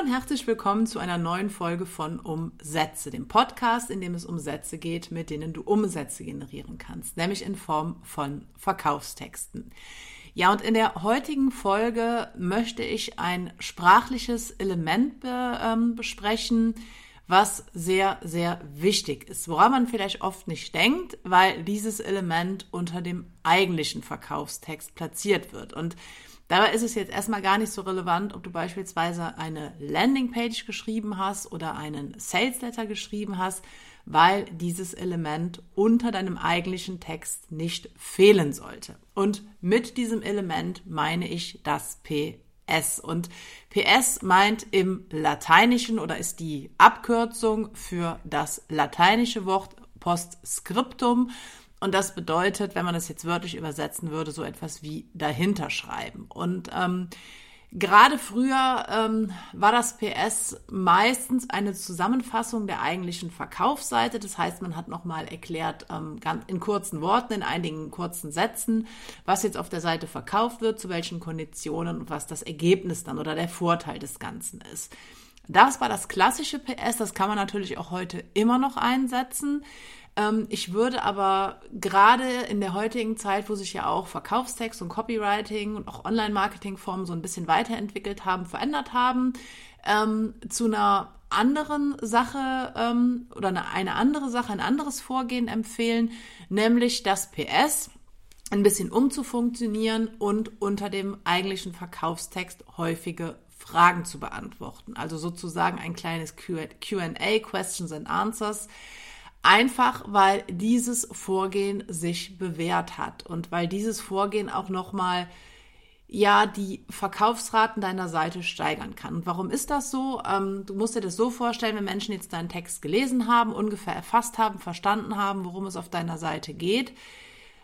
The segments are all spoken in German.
Und herzlich willkommen zu einer neuen Folge von Umsätze, dem Podcast, in dem es um Sätze geht, mit denen du Umsätze generieren kannst, nämlich in Form von Verkaufstexten. Ja, und in der heutigen Folge möchte ich ein sprachliches Element be, ähm, besprechen, was sehr, sehr wichtig ist, woran man vielleicht oft nicht denkt, weil dieses Element unter dem eigentlichen Verkaufstext platziert wird. Und Dabei ist es jetzt erstmal gar nicht so relevant, ob du beispielsweise eine Landingpage geschrieben hast oder einen Sales Letter geschrieben hast, weil dieses Element unter deinem eigentlichen Text nicht fehlen sollte. Und mit diesem Element meine ich das PS. Und PS meint im Lateinischen oder ist die Abkürzung für das lateinische Wort Postscriptum und das bedeutet, wenn man das jetzt wörtlich übersetzen würde, so etwas wie dahinter schreiben. Und ähm, gerade früher ähm, war das PS meistens eine Zusammenfassung der eigentlichen Verkaufsseite. Das heißt, man hat nochmal erklärt, ähm, in kurzen Worten, in einigen kurzen Sätzen, was jetzt auf der Seite verkauft wird, zu welchen Konditionen und was das Ergebnis dann oder der Vorteil des Ganzen ist. Das war das klassische PS, das kann man natürlich auch heute immer noch einsetzen. Ähm, ich würde aber gerade in der heutigen Zeit, wo sich ja auch Verkaufstext und Copywriting und auch Online-Marketing-Formen so ein bisschen weiterentwickelt haben, verändert haben, ähm, zu einer anderen Sache ähm, oder eine, eine andere Sache, ein anderes Vorgehen empfehlen, nämlich das PS ein bisschen umzufunktionieren und unter dem eigentlichen Verkaufstext häufige Fragen zu beantworten. Also sozusagen ein kleines QA, Questions and Answers, Einfach weil dieses Vorgehen sich bewährt hat und weil dieses Vorgehen auch nochmal ja die Verkaufsraten deiner Seite steigern kann. Und warum ist das so? Ähm, du musst dir das so vorstellen, wenn Menschen jetzt deinen Text gelesen haben, ungefähr erfasst haben, verstanden haben, worum es auf deiner Seite geht,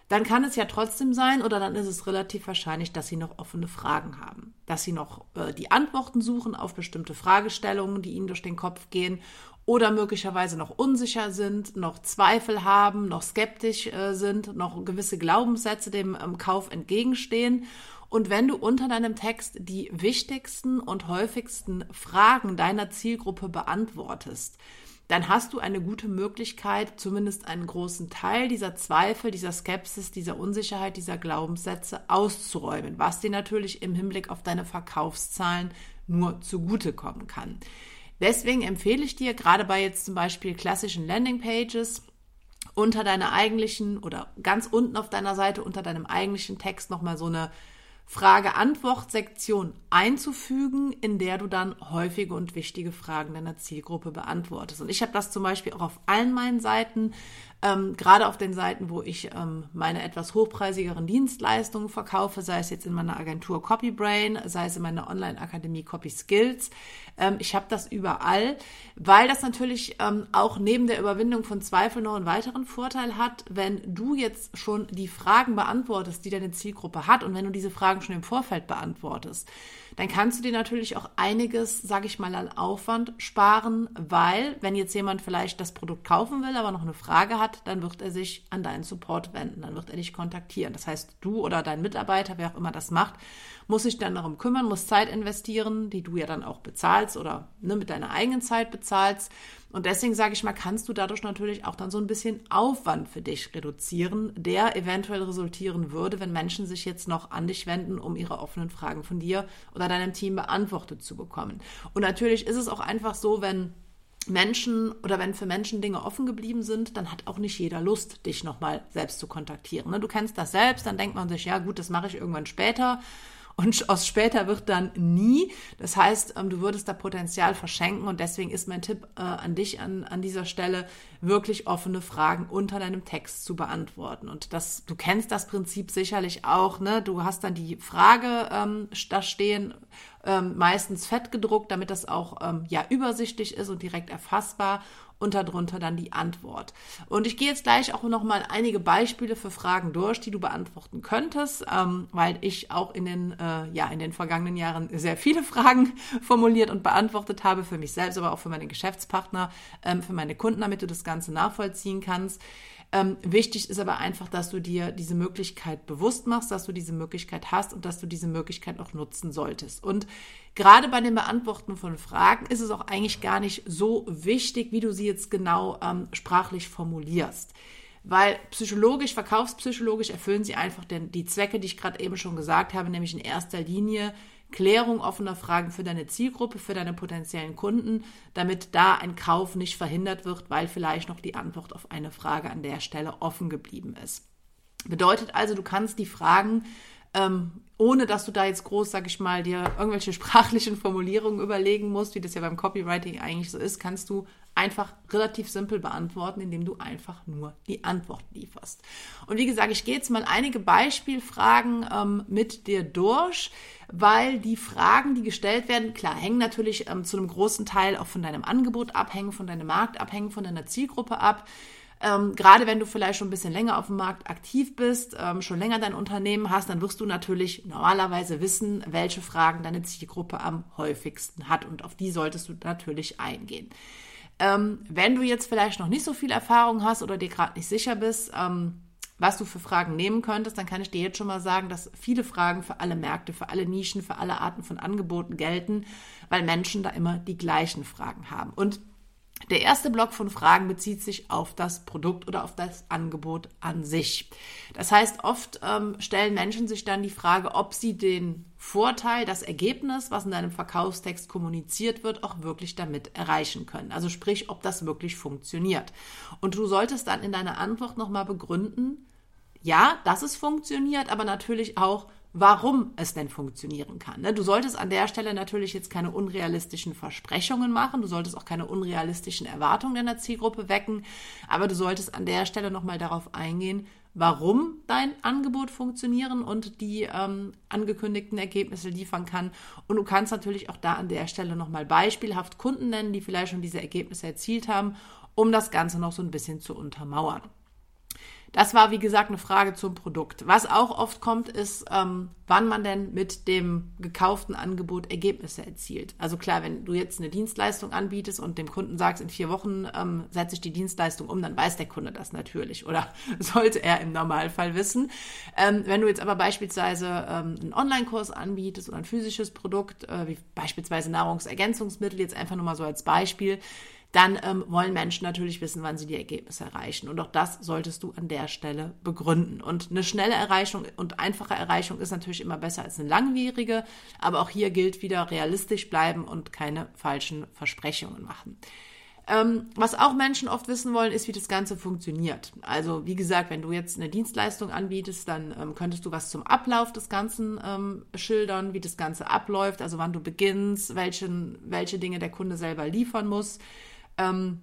dann kann es ja trotzdem sein oder dann ist es relativ wahrscheinlich, dass sie noch offene Fragen haben, dass sie noch äh, die Antworten suchen auf bestimmte Fragestellungen, die ihnen durch den Kopf gehen oder möglicherweise noch unsicher sind, noch Zweifel haben, noch skeptisch äh, sind, noch gewisse Glaubenssätze dem ähm, Kauf entgegenstehen. Und wenn du unter deinem Text die wichtigsten und häufigsten Fragen deiner Zielgruppe beantwortest, dann hast du eine gute Möglichkeit, zumindest einen großen Teil dieser Zweifel, dieser Skepsis, dieser Unsicherheit, dieser Glaubenssätze auszuräumen, was dir natürlich im Hinblick auf deine Verkaufszahlen nur zugutekommen kann. Deswegen empfehle ich dir gerade bei jetzt zum Beispiel klassischen Landingpages unter deiner eigentlichen oder ganz unten auf deiner Seite unter deinem eigentlichen Text nochmal so eine Frage-Antwort-Sektion einzufügen, in der du dann häufige und wichtige Fragen deiner Zielgruppe beantwortest. Und ich habe das zum Beispiel auch auf allen meinen Seiten ähm, gerade auf den Seiten, wo ich ähm, meine etwas hochpreisigeren Dienstleistungen verkaufe, sei es jetzt in meiner Agentur Copybrain, sei es in meiner Online-Akademie Copy Skills. Ähm, ich habe das überall, weil das natürlich ähm, auch neben der Überwindung von Zweifeln noch einen weiteren Vorteil hat, wenn du jetzt schon die Fragen beantwortest, die deine Zielgruppe hat und wenn du diese Fragen schon im Vorfeld beantwortest dann kannst du dir natürlich auch einiges, sage ich mal, an Aufwand sparen, weil wenn jetzt jemand vielleicht das Produkt kaufen will, aber noch eine Frage hat, dann wird er sich an deinen Support wenden, dann wird er dich kontaktieren. Das heißt, du oder dein Mitarbeiter, wer auch immer das macht, muss sich dann darum kümmern, muss Zeit investieren, die du ja dann auch bezahlst oder ne, mit deiner eigenen Zeit bezahlst. Und deswegen sage ich mal, kannst du dadurch natürlich auch dann so ein bisschen Aufwand für dich reduzieren, der eventuell resultieren würde, wenn Menschen sich jetzt noch an dich wenden, um ihre offenen Fragen von dir oder deinem Team beantwortet zu bekommen. Und natürlich ist es auch einfach so, wenn Menschen oder wenn für Menschen Dinge offen geblieben sind, dann hat auch nicht jeder Lust, dich nochmal selbst zu kontaktieren. Ne? Du kennst das selbst, dann denkt man sich, ja gut, das mache ich irgendwann später und aus später wird dann nie. Das heißt, ähm, du würdest da Potenzial verschenken und deswegen ist mein Tipp äh, an dich an, an dieser Stelle, wirklich offene Fragen unter deinem Text zu beantworten. Und das, du kennst das Prinzip sicherlich auch, ne? Du hast dann die Frage ähm, da stehen, ähm, meistens fett gedruckt, damit das auch ähm, ja übersichtlich ist und direkt erfassbar und darunter dann die Antwort. Und ich gehe jetzt gleich auch noch mal einige Beispiele für Fragen durch, die du beantworten könntest, ähm, weil ich auch in den äh, ja in den vergangenen Jahren sehr viele Fragen formuliert und beantwortet habe für mich selbst, aber auch für meine Geschäftspartner, ähm, für meine Kunden, damit du das Ganze nachvollziehen kannst. Ähm, wichtig ist aber einfach, dass du dir diese Möglichkeit bewusst machst, dass du diese Möglichkeit hast und dass du diese Möglichkeit auch nutzen solltest. Und gerade bei dem Beantworten von Fragen ist es auch eigentlich gar nicht so wichtig, wie du sie jetzt genau ähm, sprachlich formulierst weil psychologisch, verkaufspsychologisch erfüllen sie einfach denn die Zwecke, die ich gerade eben schon gesagt habe, nämlich in erster Linie Klärung offener Fragen für deine Zielgruppe, für deine potenziellen Kunden, damit da ein Kauf nicht verhindert wird, weil vielleicht noch die Antwort auf eine Frage an der Stelle offen geblieben ist. Bedeutet also, du kannst die Fragen ähm, ohne dass du da jetzt groß, sag ich mal, dir irgendwelche sprachlichen Formulierungen überlegen musst, wie das ja beim Copywriting eigentlich so ist, kannst du einfach relativ simpel beantworten, indem du einfach nur die Antwort lieferst. Und wie gesagt, ich gehe jetzt mal einige Beispielfragen ähm, mit dir durch, weil die Fragen, die gestellt werden, klar, hängen natürlich ähm, zu einem großen Teil auch von deinem Angebot ab, hängen von deinem Markt ab, hängen von deiner Zielgruppe ab. Ähm, gerade wenn du vielleicht schon ein bisschen länger auf dem Markt aktiv bist, ähm, schon länger dein Unternehmen hast, dann wirst du natürlich normalerweise wissen, welche Fragen deine Zielgruppe am häufigsten hat. Und auf die solltest du natürlich eingehen. Ähm, wenn du jetzt vielleicht noch nicht so viel Erfahrung hast oder dir gerade nicht sicher bist, ähm, was du für Fragen nehmen könntest, dann kann ich dir jetzt schon mal sagen, dass viele Fragen für alle Märkte, für alle Nischen, für alle Arten von Angeboten gelten, weil Menschen da immer die gleichen Fragen haben. Und der erste Block von Fragen bezieht sich auf das Produkt oder auf das Angebot an sich. Das heißt, oft ähm, stellen Menschen sich dann die Frage, ob sie den Vorteil, das Ergebnis, was in deinem Verkaufstext kommuniziert wird, auch wirklich damit erreichen können. Also sprich, ob das wirklich funktioniert. Und du solltest dann in deiner Antwort nochmal begründen, ja, dass es funktioniert, aber natürlich auch, warum es denn funktionieren kann. Ne? Du solltest an der Stelle natürlich jetzt keine unrealistischen Versprechungen machen, du solltest auch keine unrealistischen Erwartungen deiner Zielgruppe wecken, aber du solltest an der Stelle nochmal darauf eingehen, warum dein Angebot funktionieren und die ähm, angekündigten Ergebnisse liefern kann. Und du kannst natürlich auch da an der Stelle nochmal beispielhaft Kunden nennen, die vielleicht schon diese Ergebnisse erzielt haben, um das Ganze noch so ein bisschen zu untermauern. Das war, wie gesagt, eine Frage zum Produkt. Was auch oft kommt, ist, ähm, wann man denn mit dem gekauften Angebot Ergebnisse erzielt. Also klar, wenn du jetzt eine Dienstleistung anbietest und dem Kunden sagst, in vier Wochen ähm, setze ich die Dienstleistung um, dann weiß der Kunde das natürlich oder sollte er im Normalfall wissen. Ähm, wenn du jetzt aber beispielsweise ähm, einen Online-Kurs anbietest oder ein physisches Produkt, äh, wie beispielsweise Nahrungsergänzungsmittel, jetzt einfach nur mal so als Beispiel, dann ähm, wollen Menschen natürlich wissen, wann sie die Ergebnisse erreichen. Und auch das solltest du an der Stelle begründen. Und eine schnelle Erreichung und einfache Erreichung ist natürlich immer besser als eine langwierige. Aber auch hier gilt wieder realistisch bleiben und keine falschen Versprechungen machen. Ähm, was auch Menschen oft wissen wollen, ist, wie das Ganze funktioniert. Also wie gesagt, wenn du jetzt eine Dienstleistung anbietest, dann ähm, könntest du was zum Ablauf des Ganzen ähm, schildern, wie das Ganze abläuft, also wann du beginnst, welchen, welche Dinge der Kunde selber liefern muss. Ähm,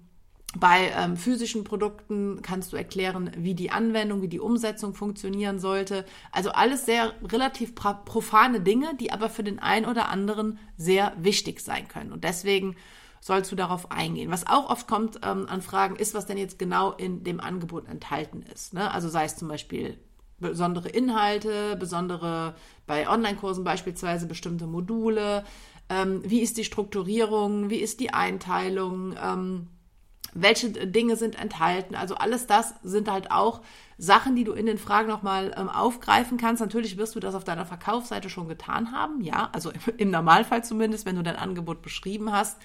bei ähm, physischen Produkten kannst du erklären, wie die Anwendung, wie die Umsetzung funktionieren sollte. Also alles sehr relativ profane Dinge, die aber für den einen oder anderen sehr wichtig sein können. Und deswegen sollst du darauf eingehen. Was auch oft kommt ähm, an Fragen, ist, was denn jetzt genau in dem Angebot enthalten ist. Ne? Also sei es zum Beispiel besondere Inhalte, besondere bei Online-Kursen beispielsweise bestimmte Module, ähm, wie ist die Strukturierung, wie ist die Einteilung, ähm, welche Dinge sind enthalten. Also alles das sind halt auch Sachen, die du in den Fragen nochmal ähm, aufgreifen kannst. Natürlich wirst du das auf deiner Verkaufsseite schon getan haben, ja, also im Normalfall zumindest, wenn du dein Angebot beschrieben hast.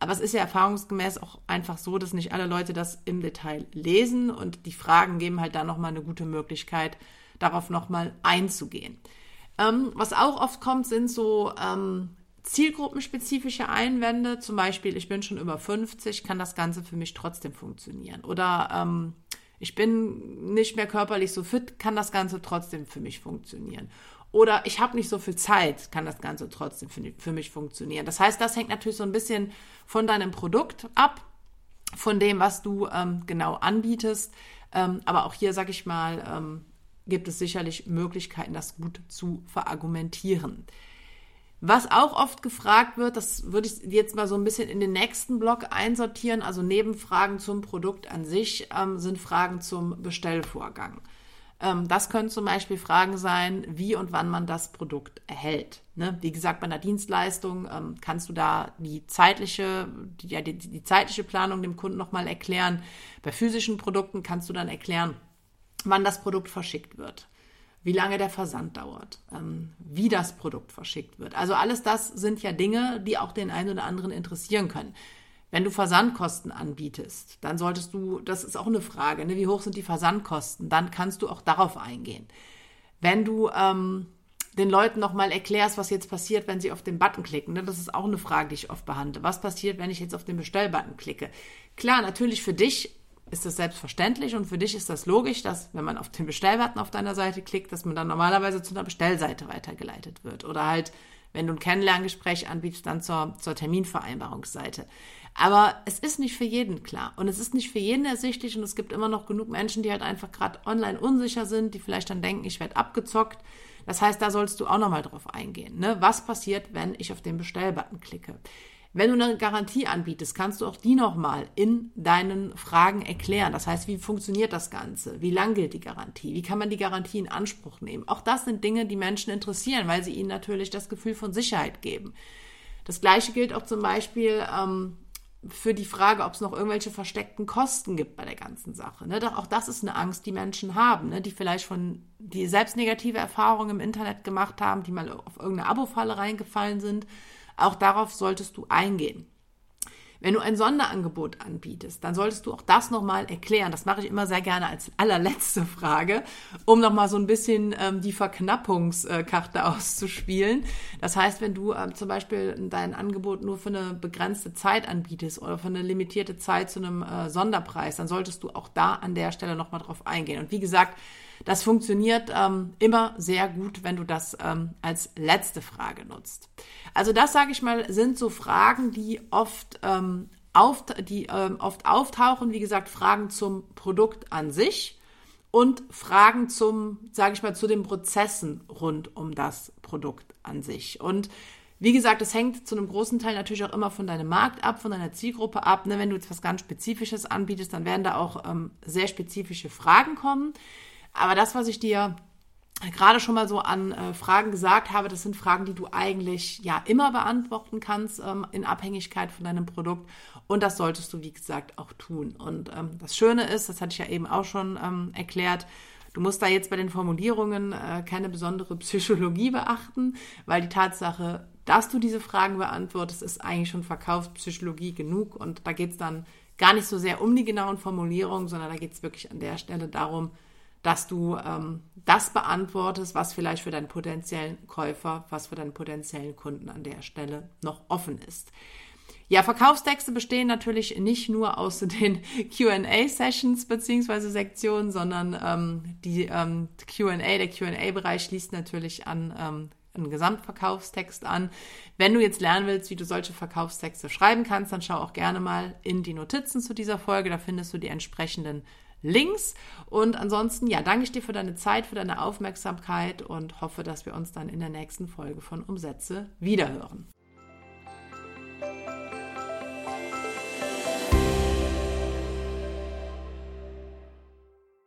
Aber es ist ja erfahrungsgemäß auch einfach so, dass nicht alle Leute das im Detail lesen und die Fragen geben halt da nochmal eine gute Möglichkeit, darauf nochmal einzugehen. Ähm, was auch oft kommt, sind so ähm, zielgruppenspezifische Einwände, zum Beispiel, ich bin schon über 50, kann das Ganze für mich trotzdem funktionieren. Oder ähm, ich bin nicht mehr körperlich so fit, kann das Ganze trotzdem für mich funktionieren. Oder ich habe nicht so viel Zeit, kann das Ganze trotzdem für, für mich funktionieren. Das heißt, das hängt natürlich so ein bisschen von deinem Produkt ab, von dem, was du ähm, genau anbietest. Ähm, aber auch hier, sage ich mal, ähm, gibt es sicherlich Möglichkeiten, das gut zu verargumentieren. Was auch oft gefragt wird, das würde ich jetzt mal so ein bisschen in den nächsten Block einsortieren, also neben Fragen zum Produkt an sich ähm, sind Fragen zum Bestellvorgang. Ähm, das können zum Beispiel Fragen sein, wie und wann man das Produkt erhält. Ne? Wie gesagt, bei einer Dienstleistung ähm, kannst du da die zeitliche, die, ja, die, die zeitliche Planung dem Kunden nochmal erklären. Bei physischen Produkten kannst du dann erklären, wann das Produkt verschickt wird wie lange der Versand dauert, ähm, wie das Produkt verschickt wird. Also alles das sind ja Dinge, die auch den einen oder anderen interessieren können. Wenn du Versandkosten anbietest, dann solltest du, das ist auch eine Frage, ne, wie hoch sind die Versandkosten, dann kannst du auch darauf eingehen. Wenn du ähm, den Leuten nochmal erklärst, was jetzt passiert, wenn sie auf den Button klicken, ne, das ist auch eine Frage, die ich oft behandle. Was passiert, wenn ich jetzt auf den Bestellbutton klicke? Klar, natürlich für dich ist das selbstverständlich und für dich ist das logisch, dass wenn man auf den Bestellbutton auf deiner Seite klickt, dass man dann normalerweise zu einer Bestellseite weitergeleitet wird oder halt wenn du ein Kennenlerngespräch anbietest, dann zur, zur Terminvereinbarungsseite. Aber es ist nicht für jeden klar und es ist nicht für jeden ersichtlich und es gibt immer noch genug Menschen, die halt einfach gerade online unsicher sind, die vielleicht dann denken, ich werde abgezockt. Das heißt, da sollst du auch nochmal drauf eingehen. Ne? Was passiert, wenn ich auf den Bestellbutton klicke? Wenn du eine Garantie anbietest, kannst du auch die nochmal in deinen Fragen erklären. Das heißt, wie funktioniert das Ganze? Wie lang gilt die Garantie? Wie kann man die Garantie in Anspruch nehmen? Auch das sind Dinge, die Menschen interessieren, weil sie ihnen natürlich das Gefühl von Sicherheit geben. Das Gleiche gilt auch zum Beispiel ähm, für die Frage, ob es noch irgendwelche versteckten Kosten gibt bei der ganzen Sache. Ne? Auch das ist eine Angst, die Menschen haben, ne? die vielleicht von, die selbst negative Erfahrungen im Internet gemacht haben, die mal auf irgendeine Abo-Falle reingefallen sind auch darauf solltest du eingehen. Wenn du ein Sonderangebot anbietest, dann solltest du auch das nochmal erklären. Das mache ich immer sehr gerne als allerletzte Frage, um nochmal so ein bisschen ähm, die Verknappungskarte auszuspielen. Das heißt, wenn du ähm, zum Beispiel dein Angebot nur für eine begrenzte Zeit anbietest oder für eine limitierte Zeit zu einem äh, Sonderpreis, dann solltest du auch da an der Stelle nochmal drauf eingehen. Und wie gesagt, das funktioniert ähm, immer sehr gut, wenn du das ähm, als letzte Frage nutzt. Also das, sage ich mal, sind so Fragen, die oft, ähm, auf, die, ähm, oft auftauchen. Wie gesagt, Fragen zum Produkt an sich und Fragen zum, sage ich mal, zu den Prozessen rund um das Produkt an sich. Und wie gesagt, es hängt zu einem großen Teil natürlich auch immer von deinem Markt ab, von deiner Zielgruppe ab. Ne? Wenn du jetzt was ganz Spezifisches anbietest, dann werden da auch ähm, sehr spezifische Fragen kommen. Aber das, was ich dir gerade schon mal so an äh, Fragen gesagt habe, das sind Fragen, die du eigentlich ja immer beantworten kannst ähm, in Abhängigkeit von deinem Produkt. Und das solltest du, wie gesagt, auch tun. Und ähm, das Schöne ist, das hatte ich ja eben auch schon ähm, erklärt, Du musst da jetzt bei den Formulierungen äh, keine besondere Psychologie beachten, weil die Tatsache, dass du diese Fragen beantwortest, ist eigentlich schon Verkaufspsychologie genug. Und da geht es dann gar nicht so sehr um die genauen Formulierungen, sondern da geht es wirklich an der Stelle darum, dass du ähm, das beantwortest, was vielleicht für deinen potenziellen Käufer, was für deinen potenziellen Kunden an der Stelle noch offen ist. Ja, Verkaufstexte bestehen natürlich nicht nur aus den QA-Sessions beziehungsweise Sektionen, sondern ähm, die ähm, QA, der QA-Bereich schließt natürlich an ähm, einen Gesamtverkaufstext an. Wenn du jetzt lernen willst, wie du solche Verkaufstexte schreiben kannst, dann schau auch gerne mal in die Notizen zu dieser Folge. Da findest du die entsprechenden Links. Und ansonsten, ja, danke ich dir für deine Zeit, für deine Aufmerksamkeit und hoffe, dass wir uns dann in der nächsten Folge von Umsätze wiederhören.